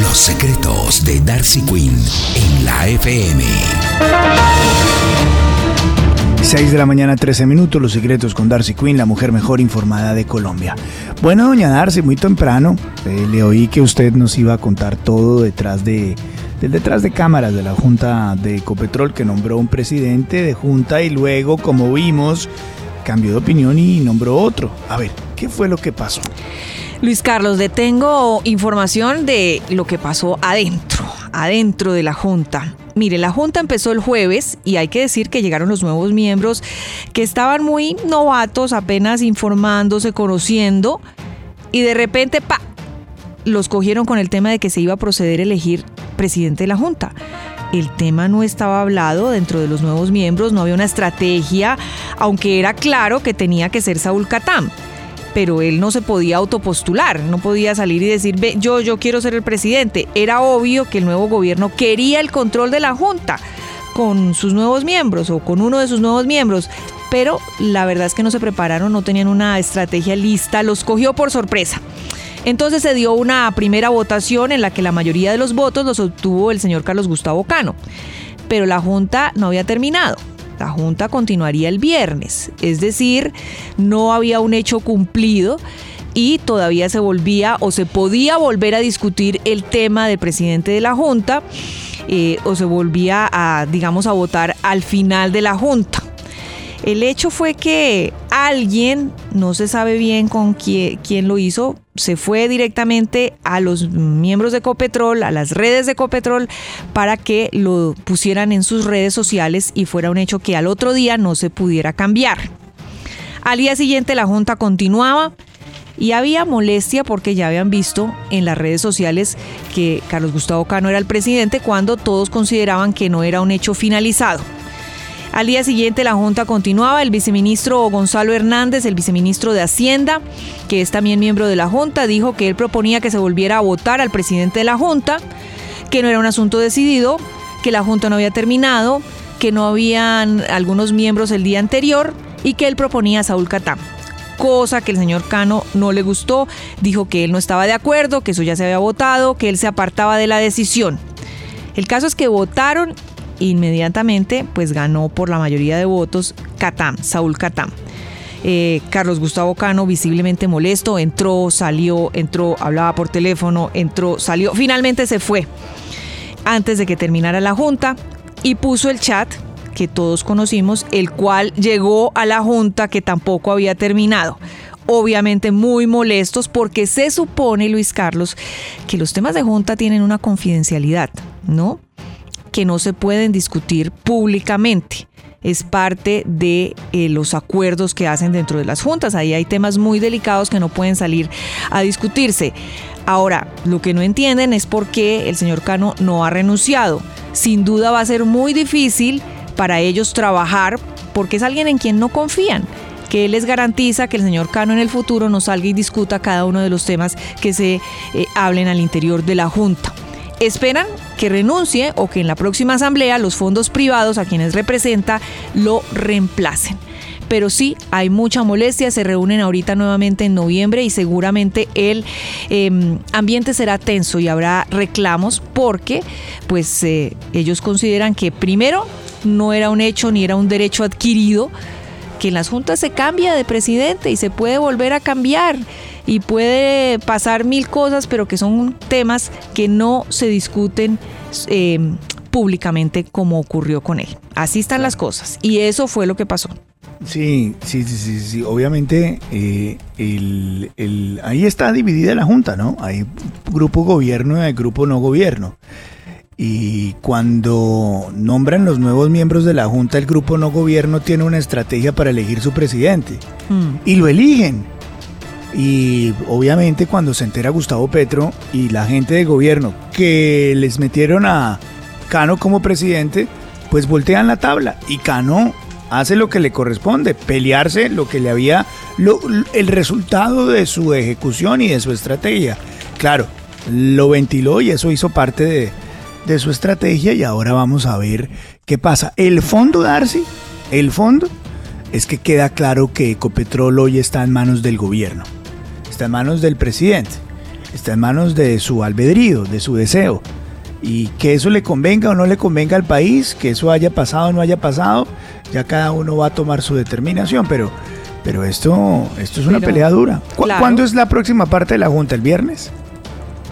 Los secretos de Darcy Quinn en la FM. 6 de la mañana, 13 minutos, los secretos con Darcy Quinn, la mujer mejor informada de Colombia. Bueno, doña Darcy, muy temprano, eh, le oí que usted nos iba a contar todo detrás de, del detrás de cámaras de la Junta de Ecopetrol, que nombró un presidente de Junta y luego, como vimos, cambió de opinión y nombró otro. A ver, ¿qué fue lo que pasó? Luis Carlos, detengo información de lo que pasó adentro, adentro de la Junta. Mire, la Junta empezó el jueves y hay que decir que llegaron los nuevos miembros que estaban muy novatos, apenas informándose, conociendo, y de repente, pa, los cogieron con el tema de que se iba a proceder a elegir presidente de la Junta. El tema no estaba hablado dentro de los nuevos miembros, no había una estrategia, aunque era claro que tenía que ser Saúl Catam pero él no se podía autopostular, no podía salir y decir, Ve, yo, yo quiero ser el presidente. Era obvio que el nuevo gobierno quería el control de la Junta con sus nuevos miembros o con uno de sus nuevos miembros, pero la verdad es que no se prepararon, no tenían una estrategia lista, los cogió por sorpresa. Entonces se dio una primera votación en la que la mayoría de los votos los obtuvo el señor Carlos Gustavo Cano, pero la Junta no había terminado. La Junta continuaría el viernes, es decir, no había un hecho cumplido y todavía se volvía o se podía volver a discutir el tema del presidente de la Junta eh, o se volvía a, digamos, a votar al final de la Junta. El hecho fue que alguien, no se sabe bien con quién, quién, lo hizo, se fue directamente a los miembros de Copetrol, a las redes de Copetrol, para que lo pusieran en sus redes sociales y fuera un hecho que al otro día no se pudiera cambiar. Al día siguiente la Junta continuaba y había molestia porque ya habían visto en las redes sociales que Carlos Gustavo Cano era el presidente cuando todos consideraban que no era un hecho finalizado. Al día siguiente la Junta continuaba, el viceministro Gonzalo Hernández, el viceministro de Hacienda, que es también miembro de la Junta, dijo que él proponía que se volviera a votar al presidente de la Junta, que no era un asunto decidido, que la Junta no había terminado, que no habían algunos miembros el día anterior y que él proponía a Saúl Catán cosa que el señor Cano no le gustó, dijo que él no estaba de acuerdo, que eso ya se había votado, que él se apartaba de la decisión. El caso es que votaron inmediatamente pues ganó por la mayoría de votos Catam, Saúl Catam. Eh, Carlos Gustavo Cano, visiblemente molesto, entró, salió, entró, hablaba por teléfono, entró, salió, finalmente se fue antes de que terminara la junta y puso el chat que todos conocimos, el cual llegó a la junta que tampoco había terminado. Obviamente muy molestos porque se supone, Luis Carlos, que los temas de junta tienen una confidencialidad, ¿no? Que no se pueden discutir públicamente. Es parte de eh, los acuerdos que hacen dentro de las juntas. Ahí hay temas muy delicados que no pueden salir a discutirse. Ahora, lo que no entienden es por qué el señor Cano no ha renunciado. Sin duda va a ser muy difícil para ellos trabajar porque es alguien en quien no confían que les garantiza que el señor Cano en el futuro no salga y discuta cada uno de los temas que se eh, hablen al interior de la Junta. Esperan que renuncie o que en la próxima asamblea los fondos privados a quienes representa lo reemplacen. Pero sí, hay mucha molestia, se reúnen ahorita nuevamente en noviembre y seguramente el em, ambiente será tenso y habrá reclamos porque pues eh, ellos consideran que primero no era un hecho ni era un derecho adquirido, que en las juntas se cambia de presidente y se puede volver a cambiar y puede pasar mil cosas, pero que son temas que no se discuten eh, públicamente como ocurrió con él. Así están las cosas y eso fue lo que pasó. Sí, sí, sí, sí, sí. Obviamente, eh, el, el- ahí está dividida la Junta, ¿no? Hay grupo gobierno y hay grupo no gobierno. Y cuando nombran los nuevos miembros de la Junta, el grupo no gobierno tiene una estrategia para elegir su presidente. Mm. Y lo eligen. Y obviamente cuando se entera Gustavo Petro y la gente de gobierno que les metieron a Cano como presidente, pues voltean la tabla. Y Cano hace lo que le corresponde, pelearse lo que le había, el resultado de su ejecución y de su estrategia. Claro, lo ventiló y eso hizo parte de, de su estrategia y ahora vamos a ver qué pasa. El fondo, Darcy, el fondo es que queda claro que Ecopetrol hoy está en manos del gobierno, está en manos del presidente, está en manos de su albedrío, de su deseo. Y que eso le convenga o no le convenga al país, que eso haya pasado o no haya pasado, ya cada uno va a tomar su determinación, pero, pero esto, esto es una Pero, pelea dura. ¿Cu- claro. ¿Cuándo es la próxima parte de la Junta? ¿El viernes?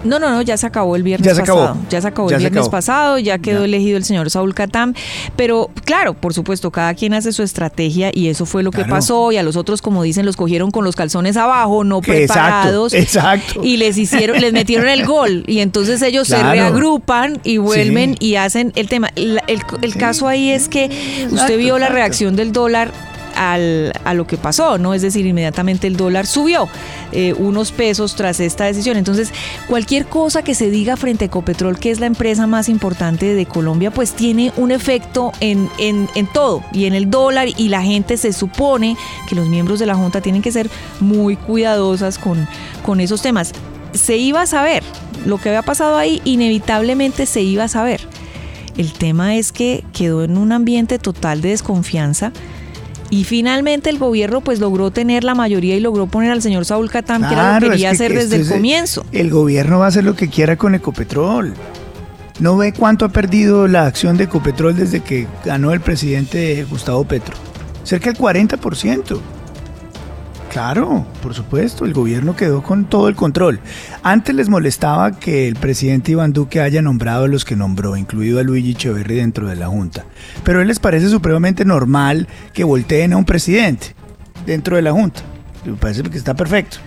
No, no, no, ya se acabó el viernes Ya se acabó. pasado. Ya se acabó Ya el viernes acabó. pasado, ya quedó Ya. elegido el señor Saúl Catán. Pero claro, por supuesto, cada quien hace su estrategia y eso fue lo que pasó. Y a los otros, como dicen, los cogieron con los calzones abajo, no preparados. exacto. Y les hicieron, les metieron el gol. Y entonces ellos se reagrupan y vuelven Sí. y hacen el tema. El, el- el Sí. caso ahí es que usted Exacto, vio la exacto. reacción del dólar al- a lo que pasó, ¿no? Es decir, inmediatamente el dólar subió eh, unos pesos tras esta decisión. Entonces, cualquier cosa que se diga frente a Ecopetrol, que es la empresa más importante de Colombia, pues tiene un efecto en, en, en todo y en el dólar y la gente se supone que los miembros de la Junta tienen que ser muy cuidadosas con, con esos temas. Se iba a saber, lo que había pasado ahí inevitablemente se iba a saber. El tema es que quedó en un ambiente total de desconfianza y finalmente el gobierno pues logró tener la mayoría y logró poner al señor Saúl Catán, que era lo que quería es que hacer desde el comienzo. El gobierno va a hacer lo que quiera con Ecopetrol. ¿No ve cuánto ha perdido la acción de Ecopetrol desde que ganó el presidente Gustavo Petro? Cerca del 40%. Claro, por supuesto, el gobierno quedó con todo el control. Antes les molestaba que el presidente Iván Duque haya nombrado a los que nombró, incluido a Luigi Echeverri dentro de la Junta. Pero a él les parece supremamente normal que volteen a un presidente dentro de la Junta. Me parece que está perfecto.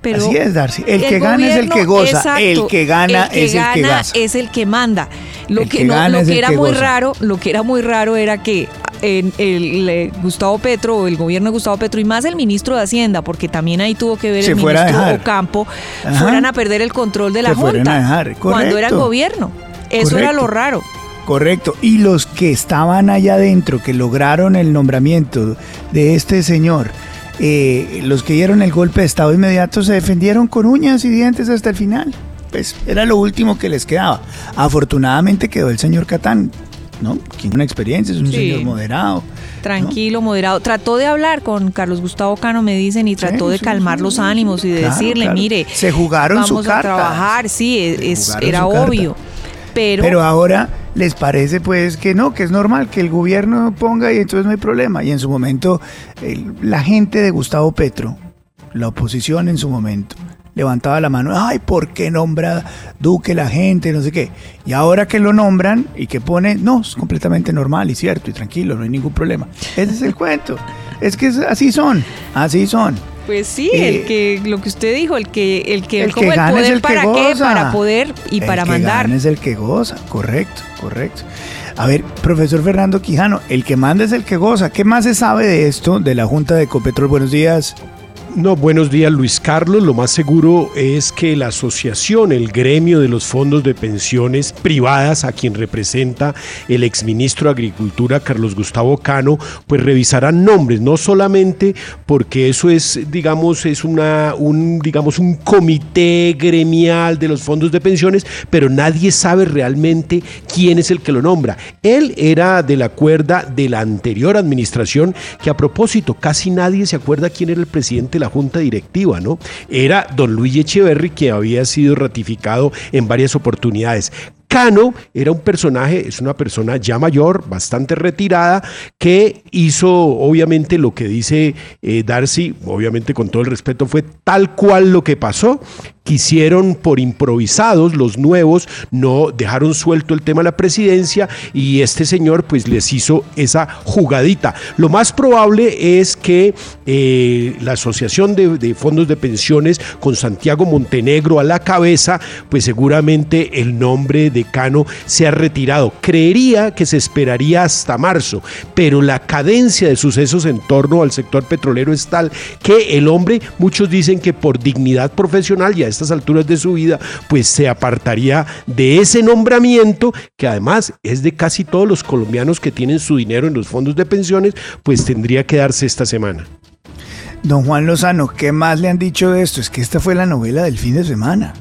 Pero Así es, Darcy. El que gana es el que goza. El que gana es el que gana gaza. es el que manda. Lo El que, que no, lo que el era que muy goza. raro, lo que era muy raro era que en el, eh, Gustavo Petro, el gobierno de Gustavo Petro y más el ministro de Hacienda, porque también ahí tuvo que ver Se el ministro. Ocampo, Ajá. fueran a perder el control de la Se junta a dejar, cuando era correcto. gobierno. Eso era lo raro. Correcto. Y los que estaban allá adentro, que lograron el nombramiento de este señor, eh, los que dieron el golpe de Estado inmediato se defendieron con uñas y dientes hasta el final. Pues era lo último que les quedaba. Afortunadamente quedó el señor Catán, ¿no? Tiene una experiencia, es un Sí. señor moderado. Tranquilo, moderado. Trató de hablar con Carlos Gustavo Cano, me dicen, y trató Sí, de sí, calmar los ánimos y de claro, decirle, claro. mire, Se jugaron su vamos a carta. trabajar, sí, es- era su obvio. Pero, Pero ahora les parece pues que no, que es normal que el gobierno ponga y entonces no hay problema. Y en su momento el- la gente de Gustavo Petro, la oposición en su momento, levantaba la mano, ay, ¿por qué nombra Duque la gente? No sé qué. Y ahora que lo nombran y que pone, no, es completamente normal y cierto y tranquilo, no hay ningún problema. Ese es el cuento. Es que así son, así son. pues sí, eh, el que, lo que usted dijo, el que, el que, El como que el gana es el que para qué, goza. para poder y El para que mandar. gana es el que goza, correcto, correcto. A ver, profesor Fernando Quijano, el que manda es el que goza. ¿Qué más se sabe de esto de la Junta de Ecopetrol? Buenos días. No, buenos días Luis Carlos. Lo más seguro es que la asociación, el gremio de los fondos de pensiones privadas, a quien representa el exministro de Agricultura Carlos Gustavo Cano, pues revisarán nombres, no solamente porque eso es, digamos, es una, un, digamos, un comité gremial de los fondos de pensiones, pero nadie sabe realmente quién es el que lo nombra. Él era de la cuerda de la anterior administración, que a propósito, casi nadie se acuerda quién era el presidente de la junta directiva, ¿no? Era don Luis Echeverry, que había sido ratificado en varias oportunidades. Cano era un personaje, es una persona ya mayor, bastante retirada, que hizo obviamente lo que dice eh, Darcy, obviamente con todo el respeto, fue tal cual lo que pasó quisieron por improvisados, los nuevos no dejaron suelto el tema de la presidencia y este señor pues les hizo esa jugadita. Lo más probable es que eh, la Asociación de, de, Fondos de Pensiones con Santiago Montenegro a la cabeza, pues seguramente el nombre de Se ha retirado. Creería que se esperaría hasta marzo, pero la cadencia de sucesos en torno al sector petrolero es tal que el hombre, muchos dicen que por dignidad profesional ya estas alturas de su vida, pues se apartaría de ese nombramiento, que además es de casi todos los colombianos que tienen su dinero en los fondos de pensiones, pues tendría que darse esta semana. Don Juan Lozano, ¿qué más le han dicho de esto? Es que esta fue la novela del fin de semana.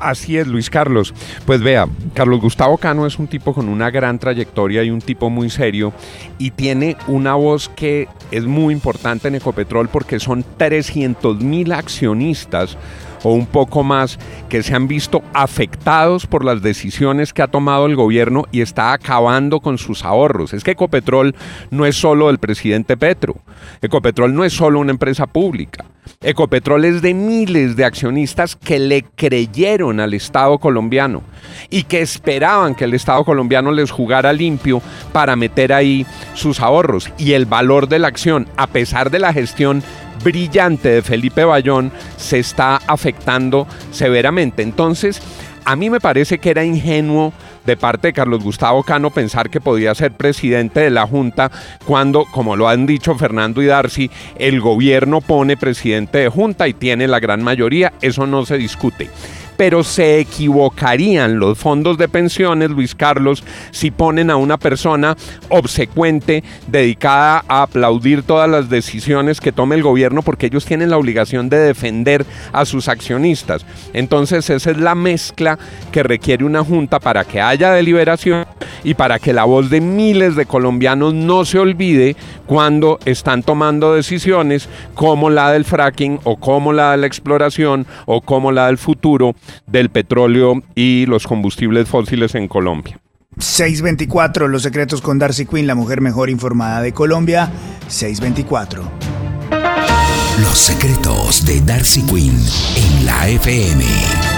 Así es, Luis Carlos. Pues vea, Carlos Gustavo Cano es un tipo con una gran trayectoria y un tipo muy serio y tiene una voz que es muy importante en Ecopetrol porque son 300 mil accionistas o un poco más que se han visto afectados por las decisiones que ha tomado el gobierno y está acabando con sus ahorros. Es que Ecopetrol no es solo del presidente Petro. Ecopetrol no es solo una empresa pública. Ecopetrol es de miles de accionistas que le creyeron al Estado colombiano y que esperaban que el Estado colombiano les jugara limpio para meter ahí sus ahorros. Y el valor de la acción, a pesar de la gestión brillante de Felipe Bayón se está afectando severamente. Entonces, a mí me parece que era ingenuo de parte de Carlos Gustavo Cano pensar que podía ser presidente de la Junta cuando, como lo han dicho Fernando y Darcy, el gobierno pone presidente de Junta y tiene la gran mayoría, eso no se discute pero se equivocarían los fondos de pensiones, Luis Carlos, si ponen a una persona obsecuente, dedicada a aplaudir todas las decisiones que tome el gobierno, porque ellos tienen la obligación de defender a sus accionistas. Entonces esa es la mezcla que requiere una junta para que haya deliberación y para que la voz de miles de colombianos no se olvide cuando están tomando decisiones como la del fracking o como la de la exploración o como la del futuro del petróleo y los combustibles fósiles en Colombia. 624, Los Secretos con Darcy Quinn, la mujer mejor informada de Colombia. 624. Los Secretos de Darcy Quinn en la FM.